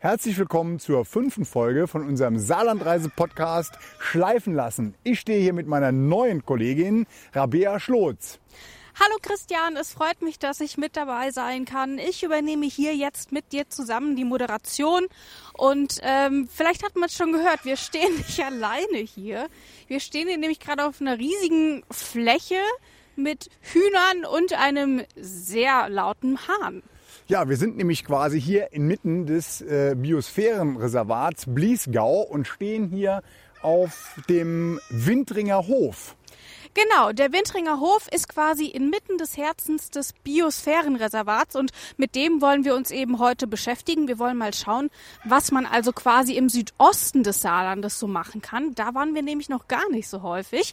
Herzlich willkommen zur fünften Folge von unserem Saarlandreise-Podcast Schleifen lassen. Ich stehe hier mit meiner neuen Kollegin Rabea Schlotz. Hallo Christian, es freut mich, dass ich mit dabei sein kann. Ich übernehme hier jetzt mit dir zusammen die Moderation und ähm, vielleicht hat man es schon gehört, wir stehen nicht alleine hier. Wir stehen hier nämlich gerade auf einer riesigen Fläche mit Hühnern und einem sehr lauten Hahn. Ja, wir sind nämlich quasi hier inmitten des äh, Biosphärenreservats Bliesgau und stehen hier auf dem Windringer Hof. Genau, der Wintringer Hof ist quasi inmitten des Herzens des Biosphärenreservats und mit dem wollen wir uns eben heute beschäftigen. Wir wollen mal schauen, was man also quasi im Südosten des Saarlandes so machen kann. Da waren wir nämlich noch gar nicht so häufig.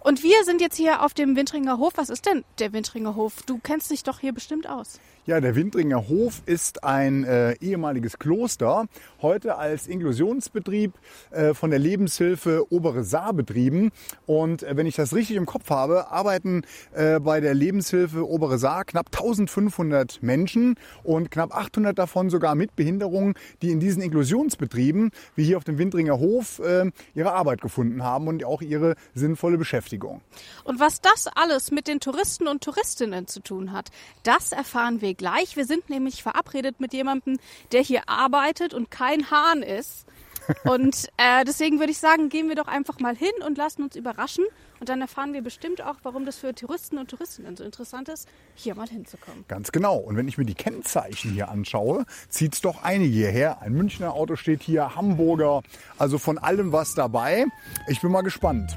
Und wir sind jetzt hier auf dem Wintringer Hof. Was ist denn der Wintringer Hof? Du kennst dich doch hier bestimmt aus. Ja, der Windringer Hof ist ein äh, ehemaliges Kloster, heute als Inklusionsbetrieb äh, von der Lebenshilfe Obere Saar betrieben. Und äh, wenn ich das richtig im Kopf habe, arbeiten äh, bei der Lebenshilfe Obere Saar knapp 1500 Menschen und knapp 800 davon sogar mit Behinderungen, die in diesen Inklusionsbetrieben, wie hier auf dem Windringer Hof, äh, ihre Arbeit gefunden haben und auch ihre sinnvolle Beschäftigung. Und was das alles mit den Touristen und Touristinnen zu tun hat, das erfahren wir gleich. Wir sind nämlich verabredet mit jemandem, der hier arbeitet und kein Hahn ist. Und äh, deswegen würde ich sagen, gehen wir doch einfach mal hin und lassen uns überraschen. Und dann erfahren wir bestimmt auch, warum das für Touristen und Touristinnen so interessant ist, hier mal hinzukommen. Ganz genau. Und wenn ich mir die Kennzeichen hier anschaue, zieht es doch einige hierher. Ein Münchner Auto steht hier, Hamburger, also von allem was dabei. Ich bin mal gespannt.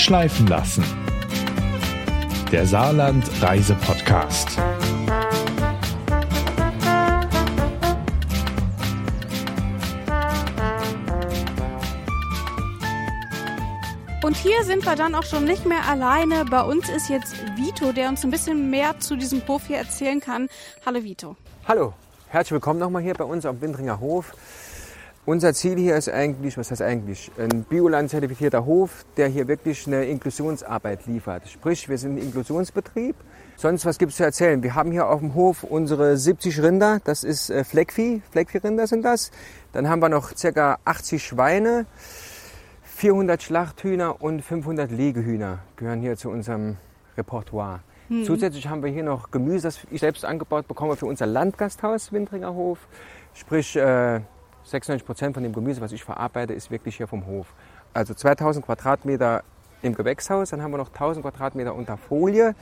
Schleifen lassen. Der Saarland Reise Podcast. Und hier sind wir dann auch schon nicht mehr alleine. Bei uns ist jetzt Vito, der uns ein bisschen mehr zu diesem Hof hier erzählen kann. Hallo Vito. Hallo, herzlich willkommen nochmal hier bei uns am Windringer Hof. Unser Ziel hier ist eigentlich, was heißt eigentlich, ein Bioland-zertifizierter Hof, der hier wirklich eine Inklusionsarbeit liefert. Sprich, wir sind ein Inklusionsbetrieb. Sonst, was gibt es zu erzählen? Wir haben hier auf dem Hof unsere 70 Rinder, das ist äh, Fleckvieh, Fleckviehrinder sind das. Dann haben wir noch ca. 80 Schweine, 400 Schlachthühner und 500 Legehühner gehören hier zu unserem Repertoire. Zusätzlich haben wir hier noch Gemüse, das ich selbst angebaut bekomme für unser Landgasthaus Windringer Hof. Sprich, äh, 96 Prozent von dem Gemüse, was ich verarbeite, ist wirklich hier vom Hof. Also 2000 Quadratmeter im Gewächshaus, dann haben wir noch 1000 Quadratmeter unter Folie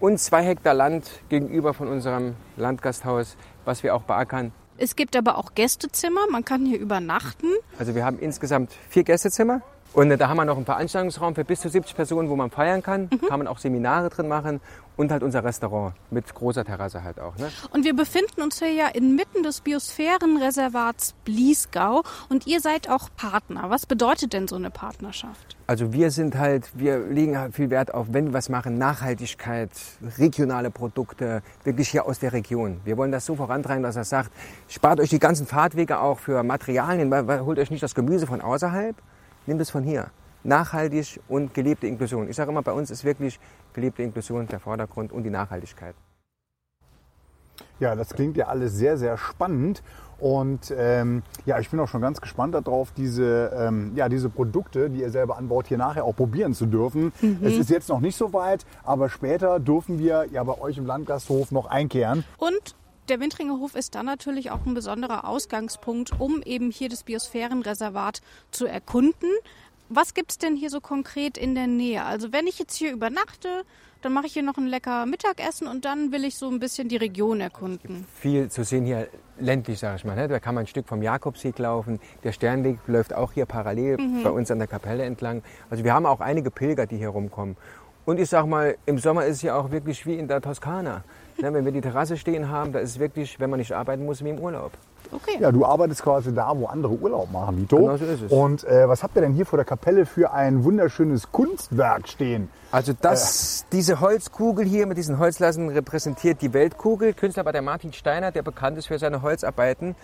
und zwei Hektar Land gegenüber von unserem Landgasthaus, was wir auch beackern. Es gibt aber auch Gästezimmer, man kann hier übernachten. Also wir haben insgesamt vier Gästezimmer und äh, da haben wir noch einen Veranstaltungsraum für bis zu 70 Personen, wo man feiern kann. Kann man auch Seminare drin machen und halt unser Restaurant mit großer Terrasse halt auch. Ne? Und wir befinden uns hier ja inmitten des Biosphärenreservats Bliesgau und ihr seid auch Partner. Was bedeutet denn so eine Partnerschaft? Also wir sind halt, wir legen halt viel Wert auf, wenn wir was machen, Nachhaltigkeit, regionale Produkte, wirklich hier aus der Region. Wir wollen das so vorantreiben, dass er sagt, spart euch die ganzen Fahrtwege auch für Materialien, holt euch nicht das Gemüse von außerhalb, nehmt es von hier. Nachhaltig und gelebte Inklusion. Ich sage immer, bei uns ist wirklich gelebte Inklusion der Vordergrund und die Nachhaltigkeit. Ja, das klingt ja alles sehr, sehr spannend. Und ähm, ja, ich bin auch schon ganz gespannt darauf, diese, ähm, ja, diese Produkte, die ihr selber anbaut, hier nachher auch probieren zu dürfen. Es ist jetzt noch nicht so weit, aber später dürfen wir ja bei euch im Landgasthof noch einkehren. Und der Windringer Hof ist dann natürlich auch ein besonderer Ausgangspunkt, um eben hier das Biosphärenreservat zu erkunden. Was gibt es denn hier so konkret in der Nähe? Also wenn ich jetzt hier übernachte, dann mache ich hier noch ein lecker Mittagessen und dann will ich so ein bisschen die Region erkunden. Viel zu sehen hier ländlich, sage ich mal. Ne? Da kann man ein Stück vom Jakobsweg laufen. Der Sternweg läuft auch hier parallel bei uns an der Kapelle entlang. Also wir haben auch einige Pilger, die hier rumkommen. Und ich sag mal, im Sommer ist es ja auch wirklich wie in der Toskana. Ne? Wenn wir die Terrasse stehen haben, da ist es wirklich, wenn man nicht arbeiten muss, wie im Urlaub. Okay. Ja, du arbeitest quasi da, wo andere Urlaub machen, Vito. Genau so ist es. Und äh, was habt ihr denn hier vor der Kapelle für ein wunderschönes Kunstwerk stehen? Also das, diese Holzkugel hier mit diesen Holzlassen repräsentiert die Weltkugel. Künstler war der Martin Steiner, der bekannt ist für seine Holzarbeiten.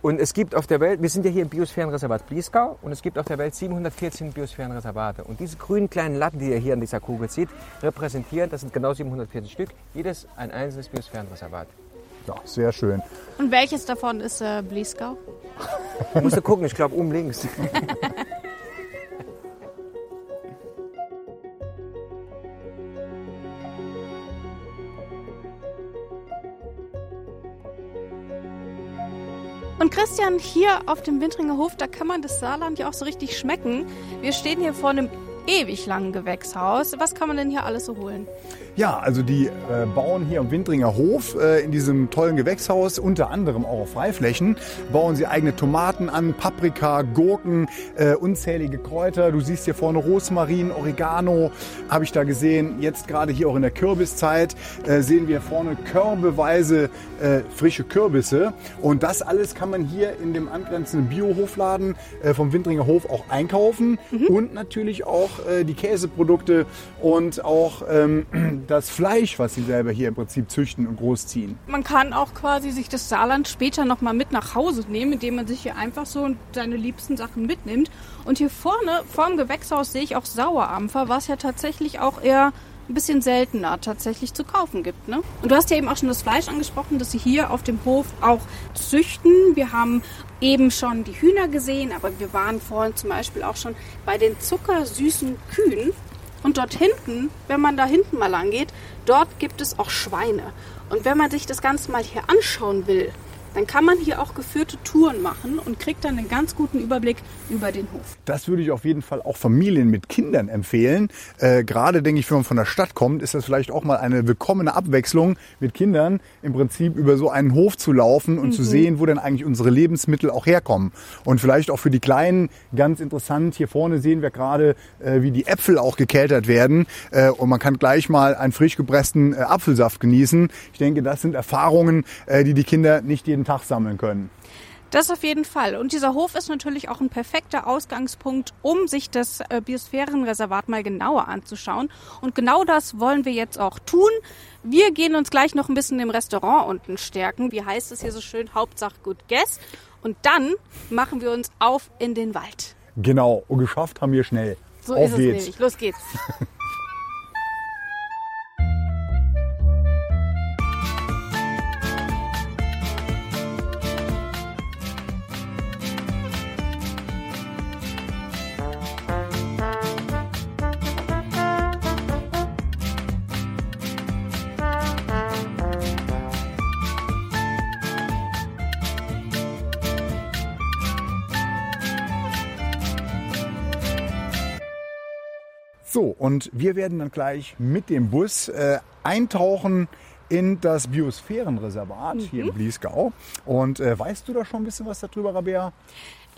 Und es gibt auf der Welt, wir sind ja hier im Biosphärenreservat Bliesgau und es gibt auf der Welt 714 Biosphärenreservate. Und diese grünen kleinen Latten, die ihr hier an dieser Kugel seht, repräsentieren, das sind genau 714 Stück, jedes ein einzelnes Biosphärenreservat. Ja, sehr schön. Und welches davon ist äh, Bliesgau? Musst du gucken, ich glaube oben links. Und Christian, hier auf dem Wintringer Hof, da kann man das Saarland ja auch so richtig schmecken. Wir stehen hier vor einem ewig langen Gewächshaus. Was kann man denn hier alles so holen? Ja, also die äh, bauen hier am Windringer Hof äh, in diesem tollen Gewächshaus unter anderem auch auf Freiflächen, bauen sie eigene Tomaten an, Paprika, Gurken, äh, unzählige Kräuter. Du siehst hier vorne Rosmarin, Oregano, habe ich da gesehen. Jetzt gerade hier auch in der Kürbiszeit äh, sehen wir vorne körbeweise äh, frische Kürbisse. Und das alles kann man hier in dem angrenzenden Biohofladen äh, vom Windringer Hof auch einkaufen und natürlich auch äh, die Käseprodukte und auch ähm, das Fleisch, was sie selber hier im Prinzip züchten und großziehen. Man kann auch quasi sich das Saarland später nochmal mit nach Hause nehmen, indem man sich hier einfach so seine liebsten Sachen mitnimmt. Und hier vorne, vorm Gewächshaus, sehe ich auch Sauerampfer, was ja tatsächlich auch eher ein bisschen seltener tatsächlich zu kaufen gibt. Ne? Und du hast ja eben auch schon das Fleisch angesprochen, das sie hier auf dem Hof auch züchten. Wir haben eben schon die Hühner gesehen, aber wir waren vorhin zum Beispiel auch schon bei den zuckersüßen Kühen. Und dort hinten, wenn man da hinten mal lang geht, dort gibt es auch Schweine. Und wenn man sich das Ganze mal hier anschauen will, dann kann man hier auch geführte Touren machen und kriegt dann einen ganz guten Überblick über den Hof. Das würde ich auf jeden Fall auch Familien mit Kindern empfehlen. Äh, gerade denke ich, wenn man von der Stadt kommt, ist das vielleicht auch mal eine willkommene Abwechslung mit Kindern, im Prinzip über so einen Hof zu laufen und zu sehen, wo denn eigentlich unsere Lebensmittel auch herkommen. Und vielleicht auch für die Kleinen ganz interessant. Hier vorne sehen wir gerade, äh, wie die Äpfel auch gekeltert werden. Äh, und man kann gleich mal einen frisch gepressten äh, Apfelsaft genießen. Ich denke, das sind Erfahrungen, äh, die die Kinder nicht jeden Tag sammeln können. Das auf jeden Fall. Und dieser Hof ist natürlich auch ein perfekter Ausgangspunkt, um sich das äh, Biosphärenreservat mal genauer anzuschauen. Und genau das wollen wir jetzt auch tun. Wir gehen uns gleich noch ein bisschen im Restaurant unten stärken. Wie heißt es hier so schön? Hauptsache gut guess. Und dann machen wir uns auf in den Wald. Genau, und geschafft haben wir schnell. So Auf ist es geht's. nämlich. Los geht's. und wir werden dann gleich mit dem Bus äh, eintauchen in das Biosphärenreservat hier in Bliesgau. Und äh, weißt du da schon ein bisschen was darüber, Rabea?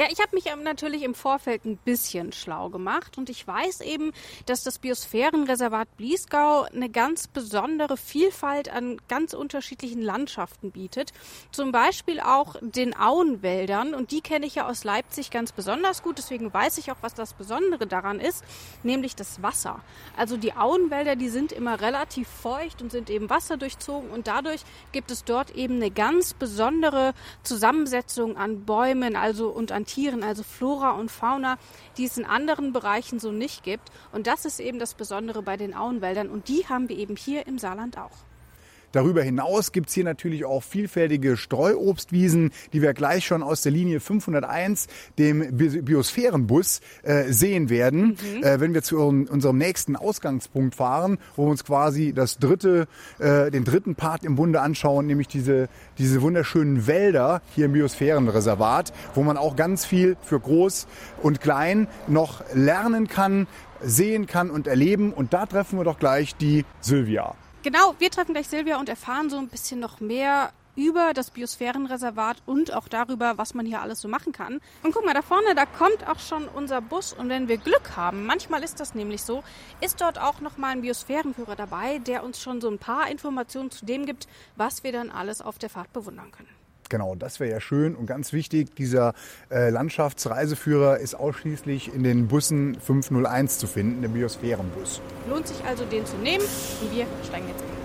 Ja, ich habe mich ähm, natürlich im Vorfeld ein bisschen schlau gemacht und ich weiß eben, dass das Biosphärenreservat Bliesgau eine ganz besondere Vielfalt an ganz unterschiedlichen Landschaften bietet. Zum Beispiel auch den Auenwäldern und die kenne ich ja aus Leipzig ganz besonders gut, deswegen weiß ich auch, was das Besondere daran ist, nämlich das Wasser. Also die Auenwälder, die sind immer relativ feucht und sind eben wasserdurchzogen und dadurch gibt es dort eben eine ganz besondere Zusammensetzung an Bäumen, also und an Tieren, also Flora und Fauna, die es in anderen Bereichen so nicht gibt. Und das ist eben das Besondere bei den Auenwäldern und die haben wir eben hier im Saarland auch. Darüber hinaus gibt's hier natürlich auch vielfältige Streuobstwiesen, die wir gleich schon aus der Linie 501, dem Bi- Biosphärenbus, äh, sehen werden, äh, wenn wir zu un- unserem nächsten Ausgangspunkt fahren, wo wir uns quasi das dritte, äh, den dritten Part im Bunde anschauen, nämlich diese, diese wunderschönen Wälder hier im Biosphärenreservat, wo man auch ganz viel für groß und klein noch lernen kann, sehen kann und erleben. Und da treffen wir doch gleich die Sylvia. Genau, wir treffen gleich Silvia und erfahren so ein bisschen noch mehr über das Biosphärenreservat und auch darüber, was man hier alles so machen kann. Und guck mal, da vorne, da kommt auch schon unser Bus und wenn wir Glück haben, manchmal ist das nämlich so, ist dort auch noch mal ein Biosphärenführer dabei, der uns schon so ein paar Informationen zu dem gibt, was wir dann alles auf der Fahrt bewundern können. Genau, das wäre ja schön und ganz wichtig. Dieser äh, Landschaftsreiseführer ist ausschließlich in den Bussen 501 zu finden, dem Biosphärenbus. Lohnt sich also, den zu nehmen und wir steigen jetzt ein.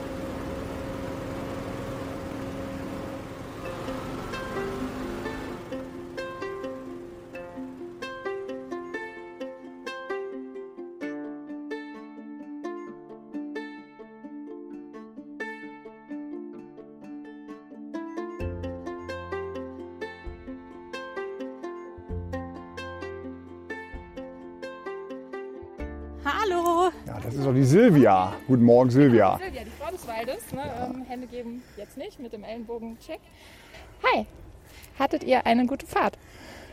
Silvia. Guten Morgen, Silvia. Silvia, die Frau des Waldes. Ne? Ähm, Hände geben jetzt nicht mit dem Ellenbogen-Check. Hi, hattet ihr eine gute Fahrt?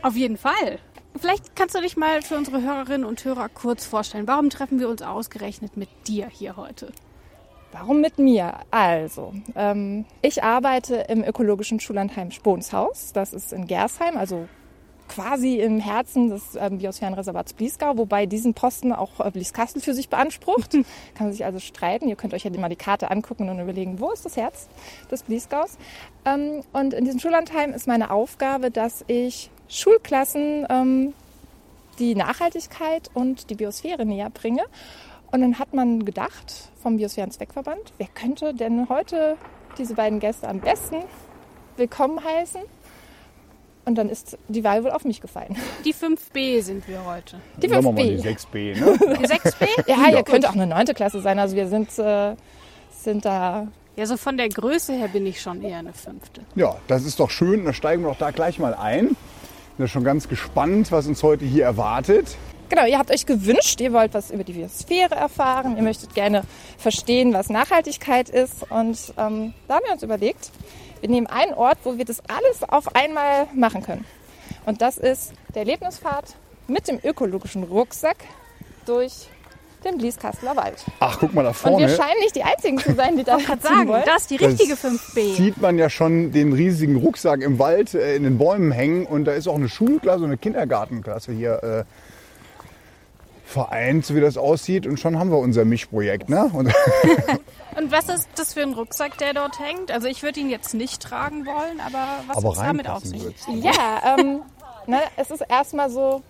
Auf jeden Fall. Vielleicht kannst du dich mal für unsere Hörerinnen und Hörer kurz vorstellen. Warum treffen wir uns ausgerechnet mit dir hier heute? Warum mit mir? Also, ähm, ich arbeite im ökologischen Schullandheim Sponshaus. Das ist in Gersheim, also quasi im Herzen des ähm, Biosphärenreservats Bliesgau, wobei diesen Posten auch äh, Blieskastel für sich beansprucht. Kann man sich also streiten. Ihr könnt euch ja mal die Karte angucken und überlegen, wo ist das Herz des Bliesgaus. Ähm, und in diesem Schullandheim ist meine Aufgabe, dass ich Schulklassen ähm, die Nachhaltigkeit und die Biosphäre näher bringe. Und dann hat man gedacht vom Biosphärenzweckverband, wer könnte denn heute diese beiden Gäste am besten willkommen heißen? Und dann ist die Wahl wohl auf mich gefallen. Die 5b sind wir heute. Die Sagen wir mal 5b. die 6b, ne? Die 6b? Ja, ihr könnt auch eine neunte Klasse sein. Also wir sind, äh, sind da. Ja, so von der Größe her bin ich schon eher eine fünfte. Ja, das ist doch schön. Da steigen wir doch da gleich mal ein. Bin ja schon ganz gespannt, was uns heute hier erwartet. Genau, ihr habt euch gewünscht, ihr wollt was über die Biosphäre erfahren, ihr möchtet gerne verstehen, was Nachhaltigkeit ist. Und ähm, da haben wir uns überlegt, wir nehmen einen Ort, wo wir das alles auf einmal machen können. Und das ist der Erlebnisfahrt mit dem ökologischen Rucksack durch den Blieskasseler Wald. Ach, guck mal da Und vorne. wir scheinen nicht die Einzigen zu sein, die da Kann ziehen sagen, wollen. das ist die richtige 5b. Sieht man ja schon den riesigen Rucksack im Wald äh, in den Bäumen hängen und da ist auch eine Schulklasse, eine Kindergartenklasse hier äh, vereint, so wie das aussieht. Und schon haben wir unser Mischprojekt. Ne? Und Und was ist das für ein Rucksack, der dort hängt? Also ich würde ihn jetzt nicht tragen wollen, aber was aber ist damit auf sich? Ja, ähm, ne, es ist erstmal so,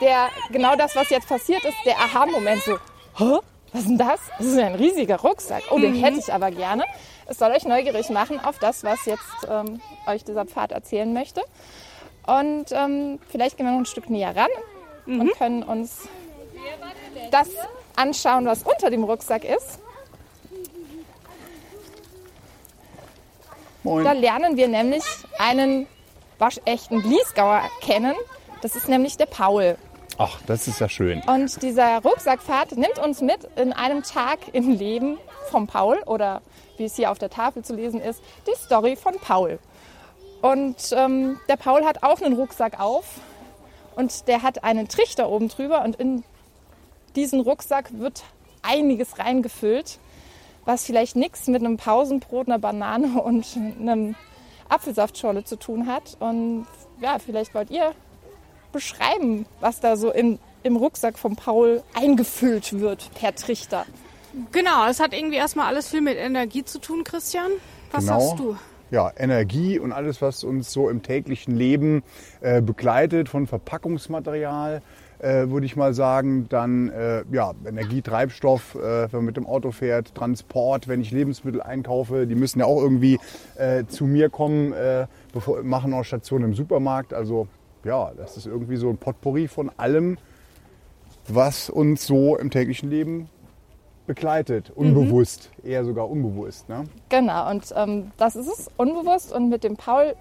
der, genau das, was jetzt passiert ist, der Aha-Moment so, Hä? was ist denn das? Das ist ja ein riesiger Rucksack. Oh, den hätte ich aber gerne. Es soll euch neugierig machen auf das, was jetzt ähm, euch dieser Pfad erzählen möchte. Und ähm, vielleicht gehen wir noch ein Stück näher ran und können uns das anschauen, was unter dem Rucksack ist. Moin. Da lernen wir nämlich einen waschechten Bliesgauer kennen. Das ist nämlich der Paul. Ach, das ist ja schön. Und dieser Rucksackfahrt nimmt uns mit in einem Tag im Leben vom Paul oder wie es hier auf der Tafel zu lesen ist, die Story von Paul. Und ähm, der Paul hat auch einen Rucksack auf und der hat einen Trichter oben drüber und in diesen Rucksack wird einiges reingefüllt, was vielleicht nichts mit einem Pausenbrot, einer Banane und einem Apfelsaftschorle zu tun hat. Und ja, vielleicht wollt ihr beschreiben, was da so im, im Rucksack von Paul eingefüllt wird per Trichter. Genau, es hat irgendwie erstmal alles viel mit Energie zu tun, Christian. Was Genau. hast du? Ja, Energie und alles, was uns so im täglichen Leben äh, begleitet, von Verpackungsmaterial, äh, würde ich mal sagen. Dann äh, ja, Energie, Treibstoff, äh, wenn man mit dem Auto fährt, Transport, wenn ich Lebensmittel einkaufe, die müssen ja auch irgendwie äh, zu mir kommen, äh, bevor machen auch Stationen im Supermarkt. Also ja, das ist irgendwie so ein Potpourri von allem, was uns so im täglichen Leben begleitet. Unbewusst, eher sogar unbewusst. Ne? Genau, und ähm, das ist es, unbewusst. Und mit dem Paul,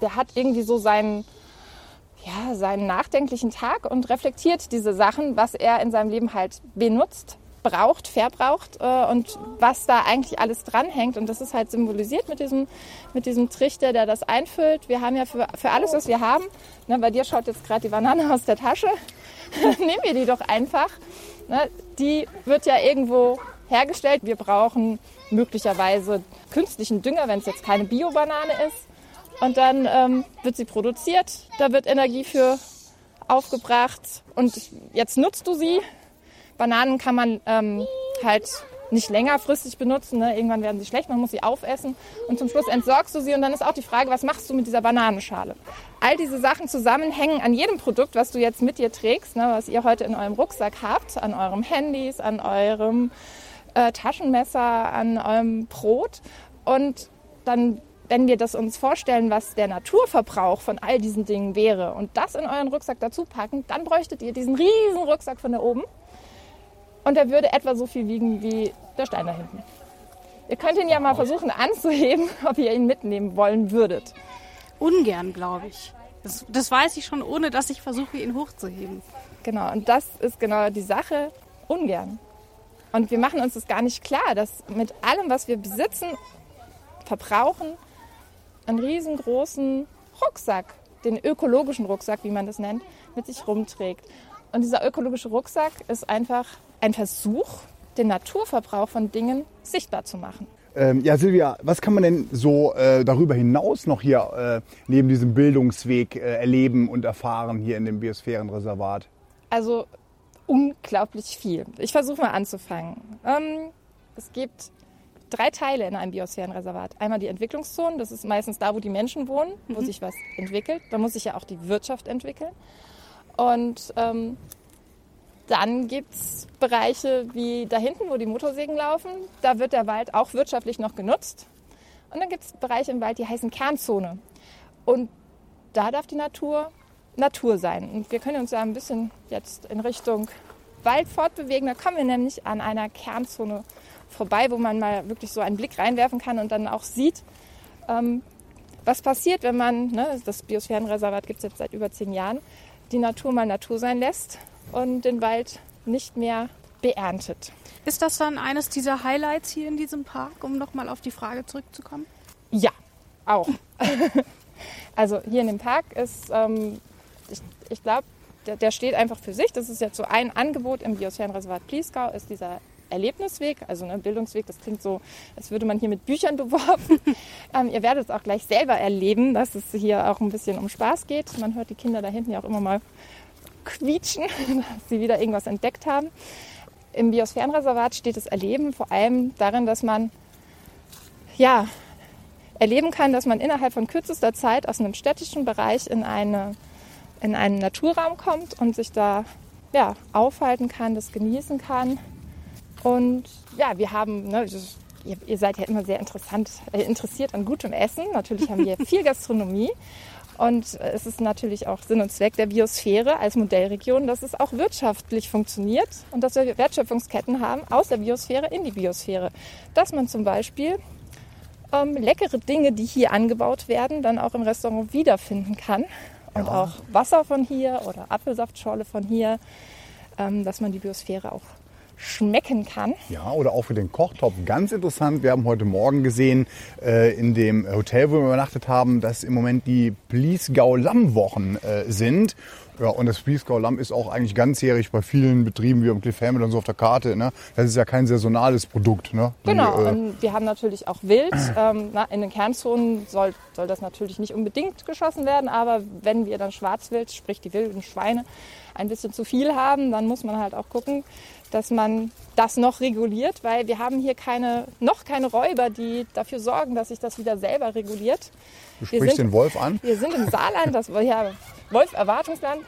der hat irgendwie so seinen, ja, seinen nachdenklichen Tag und reflektiert diese Sachen, was er in seinem Leben halt benutzt, braucht, verbraucht äh, und was da eigentlich alles dranhängt. Und das ist halt symbolisiert mit diesem, mit diesem Trichter, der das einfüllt. Wir haben ja für, für alles, was wir haben, ne, bei dir schaut jetzt gerade die Banane aus der Tasche, nehmen wir die doch einfach. Ne, die wird ja irgendwo hergestellt. Wir brauchen möglicherweise künstlichen Dünger, wenn es jetzt keine Bio-Banane ist. Und dann ähm, wird sie produziert, da wird Energie für aufgebracht und jetzt nutzt du sie. Bananen kann man ähm, halt nicht längerfristig benutzen. Ne? Irgendwann werden sie schlecht, man muss sie aufessen und zum Schluss entsorgst du sie und dann ist auch die Frage, was machst du mit dieser Bananenschale? All diese Sachen zusammenhängen an jedem Produkt, was du jetzt mit dir trägst, ne? was ihr heute in eurem Rucksack habt, an eurem Handys, an eurem äh, Taschenmesser, an eurem Brot und dann wenn wir das uns vorstellen, was der Naturverbrauch von all diesen Dingen wäre und das in euren Rucksack dazu packen, dann bräuchtet ihr diesen riesen Rucksack von da oben. Und der würde etwa so viel wiegen wie der Stein da hinten. Ihr könnt ihn ja mal versuchen anzuheben, ob ihr ihn mitnehmen wollen würdet. Ungern, glaube ich. Das, das weiß ich schon, ohne dass ich versuche, ihn hochzuheben. Genau, und das ist genau die Sache. Ungern. Und wir machen uns das gar nicht klar, dass mit allem, was wir besitzen, verbrauchen, einen riesengroßen Rucksack, den ökologischen Rucksack, wie man das nennt, mit sich rumträgt. Und dieser ökologische Rucksack ist einfach ein Versuch, den Naturverbrauch von Dingen sichtbar zu machen. Ähm, ja, Silvia, was kann man denn so äh, darüber hinaus noch hier äh, neben diesem Bildungsweg äh, erleben und erfahren hier in dem Biosphärenreservat? Also unglaublich viel. Ich versuche mal anzufangen. Ähm, es gibt drei Teile in einem Biosphärenreservat. Einmal die Entwicklungszonen, das ist meistens da, wo die Menschen wohnen, wo sich was entwickelt. Da muss sich ja auch die Wirtschaft entwickeln. Und ähm, dann gibt es Bereiche wie da hinten, wo die Motorsägen laufen. Da wird der Wald auch wirtschaftlich noch genutzt. Und dann gibt es Bereiche im Wald, die heißen Kernzone. Und da darf die Natur Natur sein. Und wir können uns ja ein bisschen jetzt in Richtung Wald fortbewegen. Da kommen wir nämlich an einer Kernzone vorbei, wo man mal wirklich so einen Blick reinwerfen kann und dann auch sieht, ähm, was passiert, wenn man, ne, das Biosphärenreservat gibt es jetzt seit über zehn Jahren, die Natur mal Natur sein lässt und den Wald nicht mehr beerntet. Ist das dann eines dieser Highlights hier in diesem Park, um nochmal auf die Frage zurückzukommen? Ja, auch. also hier in dem Park ist, ähm, ich, ich glaube, der, der, steht einfach für sich. Das ist jetzt so ein Angebot im Biosphärenreservat Pliesgau, ist dieser Erlebnisweg, also ein ne, Bildungsweg, das klingt so, als würde man hier mit Büchern beworben. ähm, ihr werdet es auch gleich selber erleben, dass es hier auch ein bisschen um Spaß geht. Man hört die Kinder da hinten ja auch immer mal quietschen, dass sie wieder irgendwas entdeckt haben. Im Biosphärenreservat steht das Erleben vor allem darin, dass man ja, erleben kann, dass man innerhalb von kürzester Zeit aus einem städtischen Bereich in, eine, in einen Naturraum kommt und sich da ja, aufhalten kann, das genießen kann und ja, wir haben, ne, ihr, ihr, seid ja immer sehr interessant, äh, interessiert an gutem Essen. Natürlich haben wir viel Gastronomie. Und es ist natürlich auch Sinn und Zweck der Biosphäre als Modellregion, dass es auch wirtschaftlich funktioniert und dass wir Wertschöpfungsketten haben aus der Biosphäre in die Biosphäre. Dass man zum Beispiel ähm, leckere Dinge, die hier angebaut werden, dann auch im Restaurant wiederfinden kann. Und ja. auch Wasser von hier oder Apfelsaftschorle von hier, ähm, dass man die Biosphäre auch schmecken kann. Ja, oder auch für den Kochtopf. Ganz interessant. Wir haben heute Morgen gesehen äh, in dem Hotel, wo wir übernachtet haben, dass im Moment die Bliesgau-Lammwochen äh, sind. Ja, und das Bliesgau Lamm ist auch eigentlich ganzjährig bei vielen Betrieben wie am Cliff Hamilton und so auf der Karte. Ne? Das ist ja kein saisonales Produkt. Ne? Genau, Die, äh, und wir haben natürlich auch Wild. Ähm, na, in den Kernzonen soll, soll das natürlich nicht unbedingt geschossen werden, aber wenn wir dann Schwarzwild, sprich die wilden Schweine, ein bisschen zu viel haben, dann muss man halt auch gucken, dass man das noch reguliert, weil wir haben hier keine, noch keine Räuber, die dafür sorgen, dass sich das wieder selber reguliert. Du sprichst sind, den Wolf an? Wir sind im Saarland, das ja, Wolf-Erwartungsland.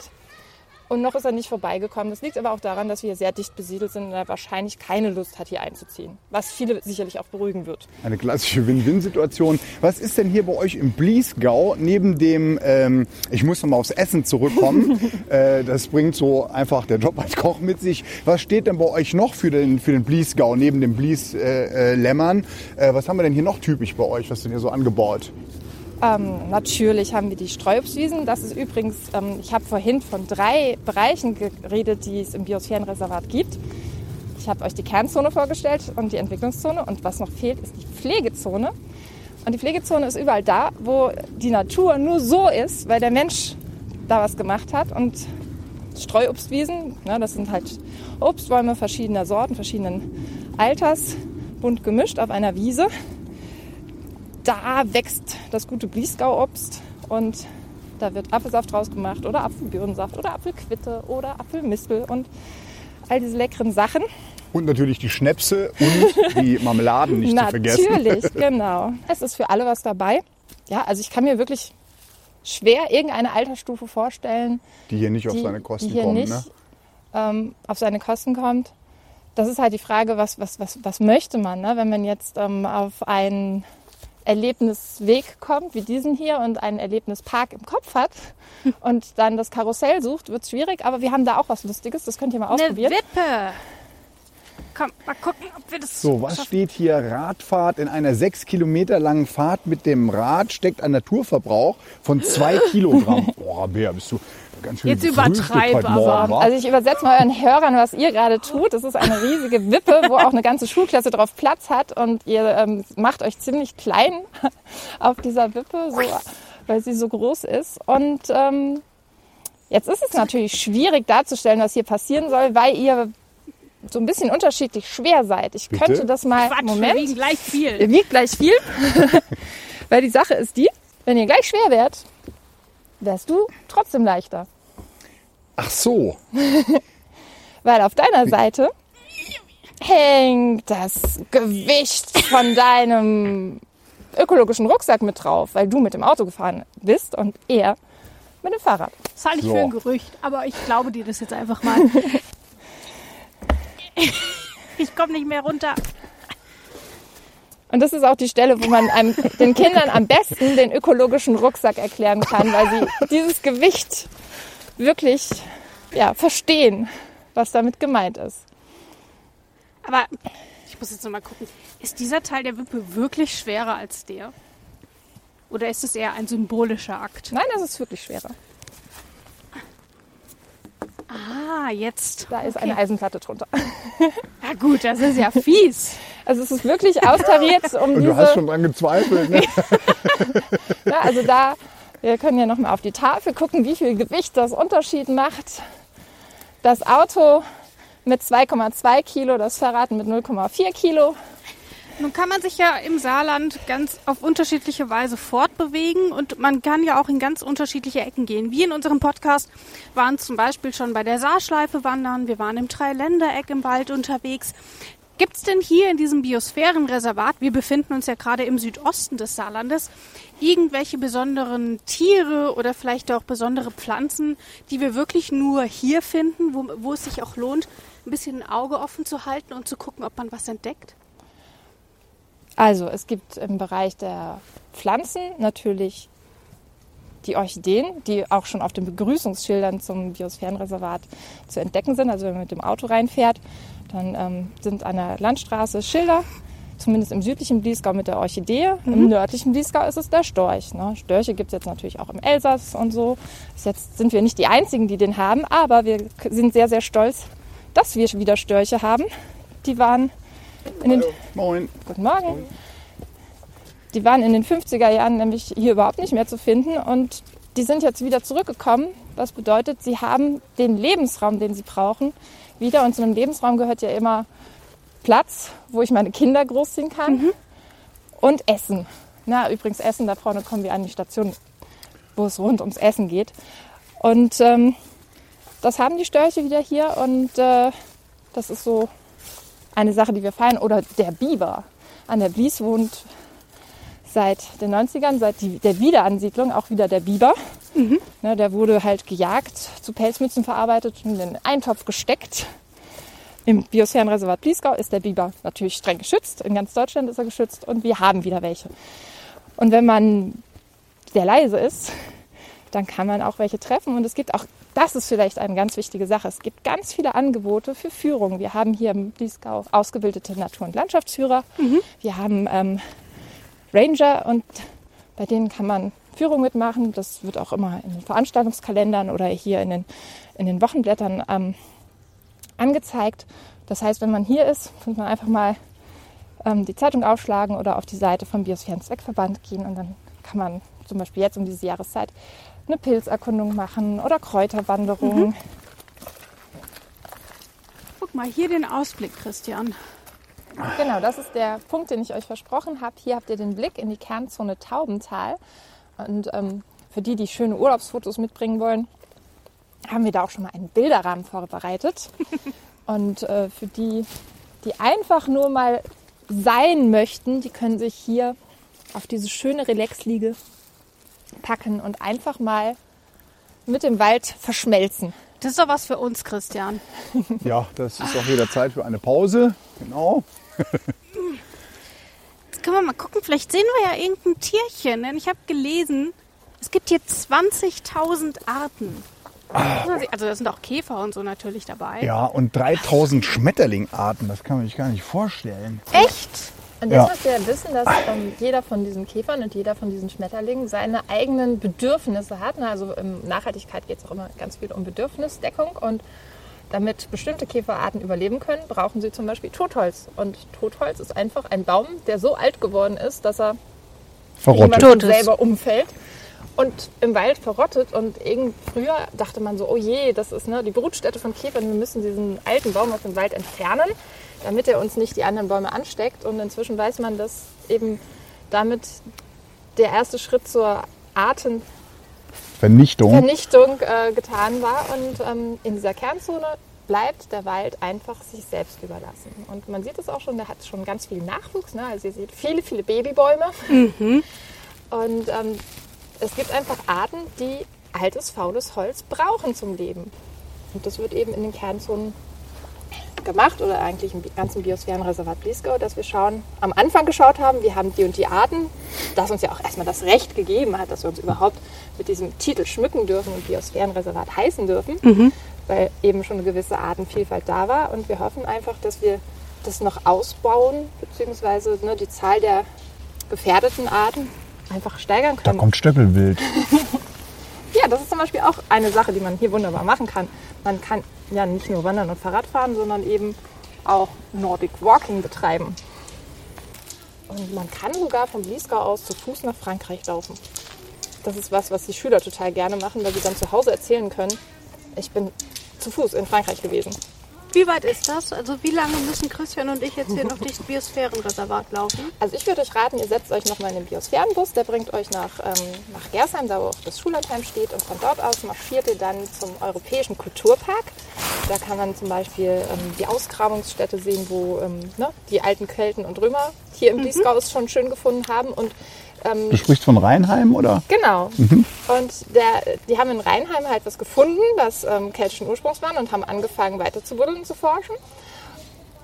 Und noch ist er nicht vorbeigekommen. Das liegt aber auch daran, dass wir hier sehr dicht besiedelt sind und er wahrscheinlich keine Lust hat, hier einzuziehen. Was viele sicherlich auch beruhigen wird. Eine klassische Win-Win-Situation. Was ist denn hier bei euch im Bliesgau neben dem, ähm, ich muss noch mal aufs Essen zurückkommen, äh, das bringt so einfach der Job als Koch mit sich. Was steht denn bei euch noch für den, für den Bliesgau neben dem Blieslämmern? Äh, äh, was haben wir denn hier noch typisch bei euch? Was ist denn hier so angebaut? Ähm, natürlich haben wir die Streuobstwiesen. Das ist übrigens, ähm, ich habe vorhin von drei Bereichen geredet, die es im Biosphärenreservat gibt. Ich habe euch die Kernzone vorgestellt und die Entwicklungszone. Und was noch fehlt, ist die Pflegezone. Und die Pflegezone ist überall da, wo die Natur nur so ist, weil der Mensch da was gemacht hat. Und Streuobstwiesen, ne, das sind halt Obstbäume verschiedener Sorten, verschiedenen Alters, bunt gemischt auf einer Wiese da wächst das gute Bliesgau-Obst und da wird Apfelsaft draus gemacht oder Apfelbirnensaft oder Apfelquitte oder Apfelmispel und all diese leckeren Sachen. Und natürlich die Schnäpse und die Marmeladen nicht zu vergessen. Natürlich, genau. Es ist für alle was dabei. Ja, also ich kann mir wirklich schwer irgendeine Altersstufe vorstellen, die hier nicht die, auf seine Kosten kommt, nicht ne? ähm, auf seine Kosten kommt. Das ist halt die Frage, was, was, was, was möchte man, ne? wenn man jetzt ähm, auf einen Erlebnisweg kommt, wie diesen hier, und einen Erlebnispark im Kopf hat und dann das Karussell sucht, wird es schwierig. Aber wir haben da auch was Lustiges, das könnt ihr mal ausprobieren. Eine Wippe! Komm, mal gucken, ob wir das So, was schaffen. steht hier? Radfahrt in einer sechs Kilometer langen Fahrt mit dem Rad steckt ein Naturverbrauch von zwei Kilogramm. Boah, Bär, bist du, Ganz schön Jetzt gefrühstückt übertreib heute aber. Also ich übersetze mal euren? Also Hörern, was ihr gerade tut. Das ist eine riesige Wippe, wo auch eine ganze Schulklasse drauf Platz hat und ihr ähm, macht euch ziemlich klein auf dieser Wippe, so, weil sie so groß ist. Und ähm, jetzt ist es natürlich schwierig darzustellen, was hier passieren soll, weil ihr so ein bisschen unterschiedlich schwer seid. Ich Bitte? könnte das mal... Quatsch, wir Moment. wiegen gleich viel. Ihr wiegt gleich viel. Weil die Sache ist die, wenn ihr gleich schwer wärt, wärst du trotzdem leichter. Ach so. Weil auf deiner Seite hängt das Gewicht von deinem ökologischen Rucksack mit drauf, weil du mit dem Auto gefahren bist und er mit dem Fahrrad. Das halte ich So. für ein Gerücht, aber ich glaube dir das jetzt einfach mal. ich komme nicht mehr runter. Und das ist auch die Stelle, wo man einem, den Kindern am besten den ökologischen Rucksack erklären kann, weil sie dieses Gewicht wirklich ja, verstehen, was damit gemeint ist. Aber ich muss jetzt noch mal gucken. Ist dieser Teil der Wippe wirklich schwerer als der? Oder ist es eher ein symbolischer Akt? Nein, das ist wirklich schwerer. Ah, jetzt. Da ist Okay. eine Eisenplatte drunter. Ja gut, das ist ja fies. Also es ist wirklich austariert um Und du hast schon dran gezweifelt, ne? Ja, also da, wir können ja noch mal auf die Tafel gucken, wie viel Gewicht das Unterschied macht. Das Auto mit 2,2 Kilo, das Fahrrad mit 0,4 Kilo. Nun kann man sich ja im Saarland ganz auf unterschiedliche Weise fortbewegen und man kann ja auch in ganz unterschiedliche Ecken gehen. Wir in unserem Podcast waren zum Beispiel schon bei der Saarschleife wandern, wir waren im Dreiländereck im Wald unterwegs. Gibt es denn hier in diesem Biosphärenreservat, wir befinden uns ja gerade im Südosten des Saarlandes, irgendwelche besonderen Tiere oder vielleicht auch besondere Pflanzen, die wir wirklich nur hier finden, wo, wo es sich auch lohnt, ein bisschen ein Auge offen zu halten und zu gucken, ob man was entdeckt? Also es gibt im Bereich der Pflanzen natürlich die Orchideen, die auch schon auf den Begrüßungsschildern zum Biosphärenreservat zu entdecken sind. Also wenn man mit dem Auto reinfährt, dann ähm, sind an der Landstraße Schilder, zumindest im südlichen Bliesgau mit der Orchidee. Im nördlichen Bliesgau ist es der Storch. Ne? Störche gibt es jetzt natürlich auch im Elsass und so. Bis jetzt sind wir nicht die Einzigen, die den haben, aber wir sind sehr, sehr stolz, dass wir wieder Störche haben. Die waren den Moin. Guten Morgen. Die waren in den 50er Jahren nämlich hier überhaupt nicht mehr zu finden und die sind jetzt wieder zurückgekommen. Was bedeutet, sie haben den Lebensraum, den sie brauchen, wieder. Und zu einem Lebensraum gehört ja immer Platz, wo ich meine Kinder großziehen kann und Essen. Na, übrigens Essen, da vorne kommen wir an die Station, wo es rund ums Essen geht. Und ähm, das haben die Störche wieder hier und äh, das ist so eine Sache, die wir feiern. Oder der Biber. An der Blies wohnt seit den 90ern, seit die, der Wiederansiedlung auch wieder der Biber. Ne, der wurde halt gejagt, zu Pelzmützen verarbeitet und in den Eintopf gesteckt. Im Biosphärenreservat Bliesgau ist der Biber natürlich streng geschützt. In ganz Deutschland ist er geschützt und wir haben wieder welche. Und wenn man sehr leise ist, dann kann man auch welche treffen. Und es gibt auch, das ist vielleicht eine ganz wichtige Sache, es gibt ganz viele Angebote für Führungen. Wir haben hier im Bliesgau ausgebildete Natur- und Landschaftsführer. Wir haben ähm, Ranger und bei denen kann man Führung mitmachen. Das wird auch immer in den Veranstaltungskalendern oder hier in den, in den Wochenblättern ähm, angezeigt. Das heißt, wenn man hier ist, muss man einfach mal ähm, die Zeitung aufschlagen oder auf die Seite vom Biosphärenzweckverband gehen und dann kann man zum Beispiel jetzt um diese Jahreszeit eine Pilzerkundung machen oder Kräuterwanderung. Guck mal, hier den Ausblick, Christian. Genau, das ist der Punkt, den ich euch versprochen habe. Hier habt ihr den Blick in die Kernzone Taubental. Und ähm, für die, die schöne Urlaubsfotos mitbringen wollen, haben wir da auch schon mal einen Bilderrahmen vorbereitet. Und äh, für die, die einfach nur mal sein möchten, die können sich hier auf diese schöne Relaxliege packen und einfach mal mit dem Wald verschmelzen. Das ist doch was für uns, Christian. Ja, das ist auch wieder Zeit für eine Pause. Genau. Jetzt können wir mal gucken, vielleicht sehen wir ja irgendein Tierchen. Denn ich habe gelesen, es gibt hier 20.000 Arten. Also da sind auch Käfer und so natürlich dabei. Ja, und 3000 Schmetterlingarten, das kann man sich gar nicht vorstellen. Echt? Und Ja. jetzt müsst ihr ja wissen, dass ähm, jeder von diesen Käfern und jeder von diesen Schmetterlingen seine eigenen Bedürfnisse hat. Also in Nachhaltigkeit geht es auch immer ganz viel um Bedürfnisdeckung. Und damit bestimmte Käferarten überleben können, brauchen sie zum Beispiel Totholz. Und Totholz ist einfach ein Baum, der so alt geworden ist, dass er Verrottet. selber umfällt und im Wald verrottet. Und irgend früher dachte man so, oh je, das ist ne, die Brutstätte von Käfern, wir müssen diesen alten Baum aus dem Wald entfernen, damit er uns nicht die anderen Bäume ansteckt. Und inzwischen weiß man, dass eben damit der erste Schritt zur Artenvernichtung Vernichtung. äh, getan war. Und ähm, in dieser Kernzone bleibt der Wald einfach sich selbst überlassen. Und man sieht es auch schon, der hat schon ganz viel Nachwuchs. Ne? Also ihr seht viele, viele Babybäume. Und ähm, es gibt einfach Arten, die altes, faules Holz brauchen zum Leben. Und das wird eben in den Kernzonen gemacht oder eigentlich im ganzen Biosphärenreservat Bliesgau, dass wir schauen, am Anfang geschaut haben, wir haben die und die Arten, das uns ja auch erstmal das Recht gegeben hat, dass wir uns überhaupt mit diesem Titel schmücken dürfen und Biosphärenreservat heißen dürfen, weil eben schon eine gewisse Artenvielfalt da war. Und wir hoffen einfach, dass wir das noch ausbauen, beziehungsweise ne, die Zahl der gefährdeten Arten einfach steigern Da können. kommt Stöckelwild. Ja, das ist zum Beispiel auch eine Sache, die man hier wunderbar machen kann. Man kann ja nicht nur wandern und Fahrrad fahren, sondern eben auch Nordic Walking betreiben. Und man kann sogar vom Bliesgau aus zu Fuß nach Frankreich laufen. Das ist was, was die Schüler total gerne machen, weil sie dann zu Hause erzählen können, ich bin zu Fuß in Frankreich gewesen. Wie weit ist das? Also wie lange müssen Christian und ich jetzt hier noch durchs Biosphärenreservat laufen? Also ich würde euch raten, ihr setzt euch nochmal in den Biosphärenbus, der bringt euch nach, ähm, nach Gersheim, da wo auch das Schullandheim steht und von dort aus marschiert ihr dann zum Europäischen Kulturpark. Da kann man zum Beispiel ähm, die Ausgrabungsstätte sehen, wo ähm, ne, die alten Kelten und Römer hier im es schon schön gefunden haben und ähm, Du sprichst von Rheinheim, oder? Genau. Und der, die haben in Rheinheim halt was gefunden, das ähm, keltischen Ursprungs war und haben angefangen weiter zu buddeln, zu forschen.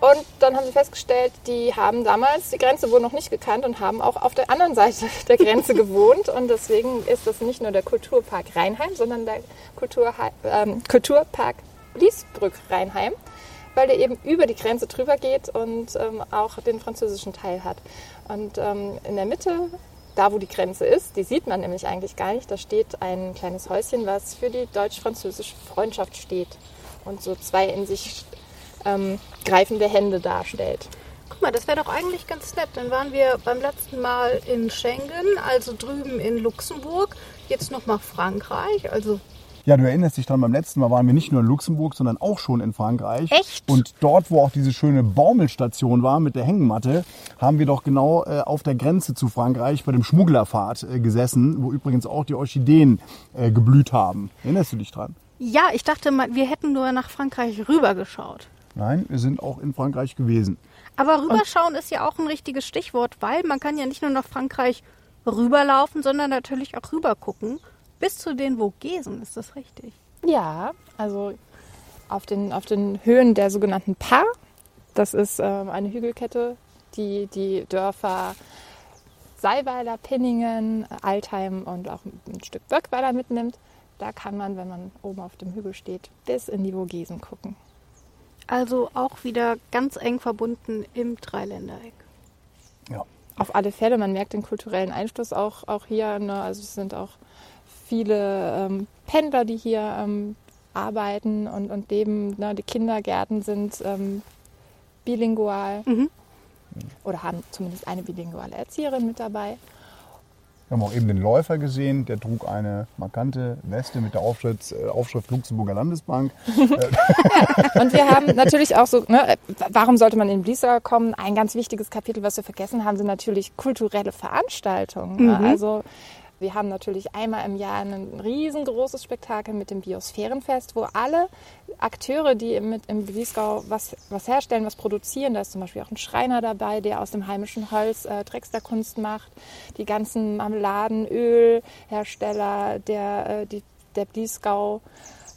Und dann haben sie festgestellt, die haben damals die Grenze wohl noch nicht gekannt und haben auch auf der anderen Seite der Grenze gewohnt. Und deswegen ist das nicht nur der Kulturpark Rheinheim, sondern der Kulturha ähm, Kulturpark Bliesbrück-Rheinheim, weil der eben über die Grenze drüber geht und ähm, auch den französischen Teil hat. Und ähm, in der Mitte, da wo die Grenze ist, die sieht man nämlich eigentlich gar nicht, da steht ein kleines Häuschen, was für die deutsch-französische Freundschaft steht und so zwei in sich ähm, greifende Hände darstellt. Guck mal, das wäre doch eigentlich ganz nett. Dann waren wir beim letzten Mal in Schengen, also drüben in Luxemburg, jetzt nochmal Frankreich. Also Ja, du erinnerst dich dran, beim letzten Mal waren wir nicht nur in Luxemburg, sondern auch schon in Frankreich. Echt? Und dort, wo auch diese schöne Baumelstation war mit der Hängematte, haben wir doch genau äh, auf der Grenze zu Frankreich bei dem Schmugglerpfad äh, gesessen, wo übrigens auch die Orchideen äh, geblüht haben. Erinnerst du dich dran? ja, ich dachte mal, wir hätten nur nach Frankreich rübergeschaut. Nein, wir sind auch in Frankreich gewesen. Aber rüberschauen ist ja auch ein richtiges Stichwort, weil man kann ja nicht nur nach Frankreich rüberlaufen, sondern natürlich auch rübergucken. Bis zu den Vogesen, ist das richtig? Ja, also auf den, auf den Höhen der sogenannten Par, das ist ähm, eine Hügelkette, die die Dörfer Seiweiler, Pinningen, Altheim und auch ein Stück Böckweiler mitnimmt. Da kann man, wenn man oben auf dem Hügel steht, bis in die Vogesen gucken. Also auch wieder ganz eng verbunden im Dreiländereck. Ja. Auf alle Fälle, man merkt den kulturellen Einfluss auch, auch hier. Ne? Also es sind auch viele ähm, Pendler, die hier ähm, arbeiten und, und leben. Ne? Die Kindergärten sind ähm, bilingual Mhm. oder haben zumindest eine bilinguale Erzieherin mit dabei. Wir haben auch eben den Läufer gesehen, der trug eine markante Weste mit der Aufschrift, äh, Aufschrift Luxemburger Landesbank. Und wir haben natürlich auch so, ne, warum sollte man in Bliesau kommen? Ein ganz wichtiges Kapitel, was wir vergessen haben, sind natürlich kulturelle Veranstaltungen. Ne? Also wir haben natürlich einmal im Jahr ein riesengroßes Spektakel mit dem Biosphärenfest, wo alle Akteure, die mit im Bliesgau was, was herstellen, was produzieren, da ist zum Beispiel auch ein Schreiner dabei, der aus dem heimischen Holz äh, Drechsterkunst macht, die ganzen Marmeladen, Ölhersteller, der, äh, die, der Bliesgau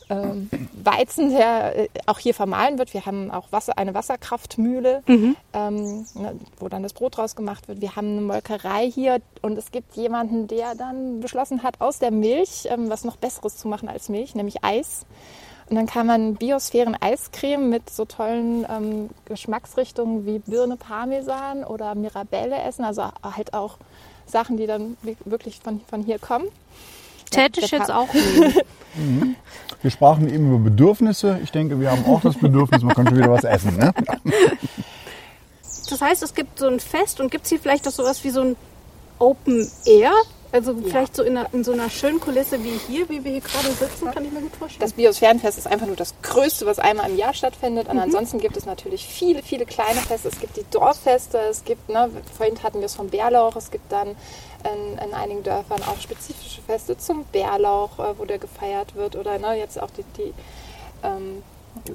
ähm, Weizen, der äh, auch hier vermahlen wird. Wir haben auch Wasser, eine Wasserkraftmühle, ähm, ne, wo dann das Brot draus gemacht wird. Wir haben eine Molkerei hier und es gibt jemanden, der dann beschlossen hat, aus der Milch ähm, was noch Besseres zu machen als Milch, nämlich Eis. Und dann kann man Biosphären-Eiscreme mit so tollen ähm, Geschmacksrichtungen wie Birne Parmesan oder Mirabelle essen. Also halt auch Sachen, die dann wirklich von, von hier kommen. Täte ich jetzt auch nehmen. Wir sprachen eben über Bedürfnisse. Ich denke, wir haben auch das Bedürfnis, man könnte wieder was essen. Ne? Das heißt, es gibt so ein Fest und gibt es hier vielleicht auch sowas wie so ein Open Air? Also vielleicht so in, einer, in so einer schönen Kulisse wie hier, wie wir hier gerade sitzen, kann ich mir gut vorstellen. Das Biosphärenfest ist einfach nur das Größte, was einmal im Jahr stattfindet. Und ansonsten gibt es natürlich viele, viele kleine Feste. Es gibt die Dorffeste, es gibt, ne, vorhin hatten wir es vom Bärlauch, es gibt dann in, in einigen Dörfern auch spezifische Feste zum Bärlauch, äh, wo der gefeiert wird. Oder ne, jetzt auch die, die ähm,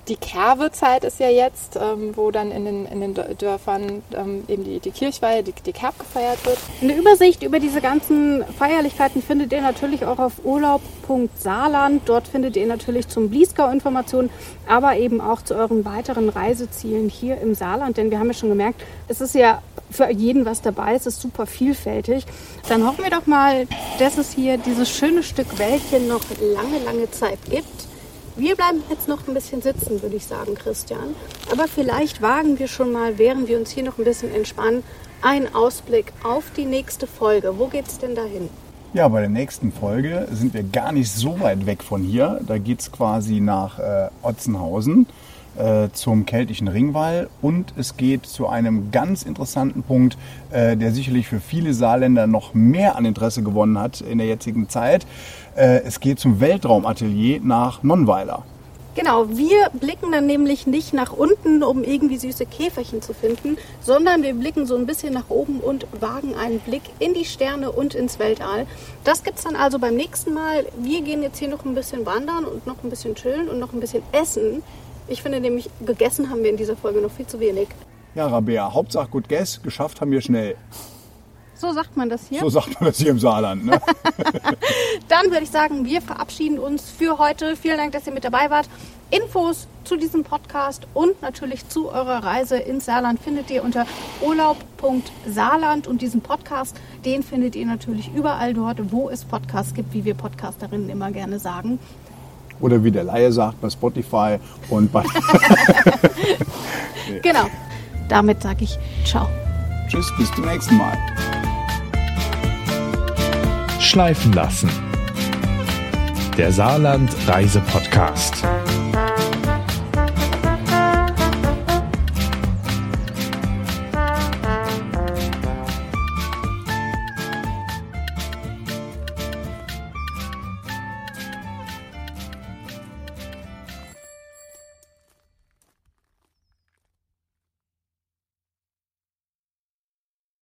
die Kerwezeit ist ja jetzt, ähm, wo dann in den, in den Dörfern ähm, eben die, die Kirchweihe, die, die Kerb gefeiert wird. Eine Übersicht über diese ganzen Feierlichkeiten findet ihr natürlich auch auf urlaub.saarland. Dort findet ihr natürlich zum Bliesgau Informationen, aber eben auch zu euren weiteren Reisezielen hier im Saarland. Denn wir haben ja schon gemerkt, es ist ja für jeden was dabei, es ist super vielfältig. Dann hoffen wir doch mal, dass es hier dieses schöne Stück Wäldchen noch lange, lange Zeit gibt. Wir bleiben jetzt noch ein bisschen sitzen, würde ich sagen, Christian. Aber vielleicht wagen wir schon mal, während wir uns hier noch ein bisschen entspannen, einen Ausblick auf die nächste Folge. Wo geht es denn dahin? Ja, bei der nächsten Folge sind wir gar nicht so weit weg von hier. Da geht es quasi nach äh, Otzenhausen äh, zum keltischen Ringwall und es geht zu einem ganz interessanten Punkt, äh, der sicherlich für viele Saarländer noch mehr an Interesse gewonnen hat in der jetzigen Zeit. Äh, es geht zum Weltraumatelier nach Nonnweiler. Genau, wir blicken dann nämlich nicht nach unten, um irgendwie süße Käferchen zu finden, sondern wir blicken so ein bisschen nach oben und wagen einen Blick in die Sterne und ins Weltall. Das gibt es dann also beim nächsten Mal. Wir gehen jetzt hier noch ein bisschen wandern und noch ein bisschen chillen und noch ein bisschen essen. Ich finde nämlich, gegessen haben wir in dieser Folge noch viel zu wenig. Ja, Rabea, Hauptsache gut guess, geschafft haben wir schnell. So sagt man das hier. So sagt man das hier im Saarland. Ne? Dann würde ich sagen, wir verabschieden uns für heute. Vielen Dank, dass ihr mit dabei wart. Infos zu diesem Podcast und natürlich zu eurer Reise ins Saarland findet ihr unter urlaub.saarland und diesen Podcast, den findet ihr natürlich überall dort, wo es Podcasts gibt, wie wir Podcasterinnen immer gerne sagen. Oder wie der Laie sagt, bei Spotify und bei. Genau. Damit sage ich Ciao. Tschüss, bis zum nächsten Mal. Schleifen lassen. Der Saarland Reise Podcast.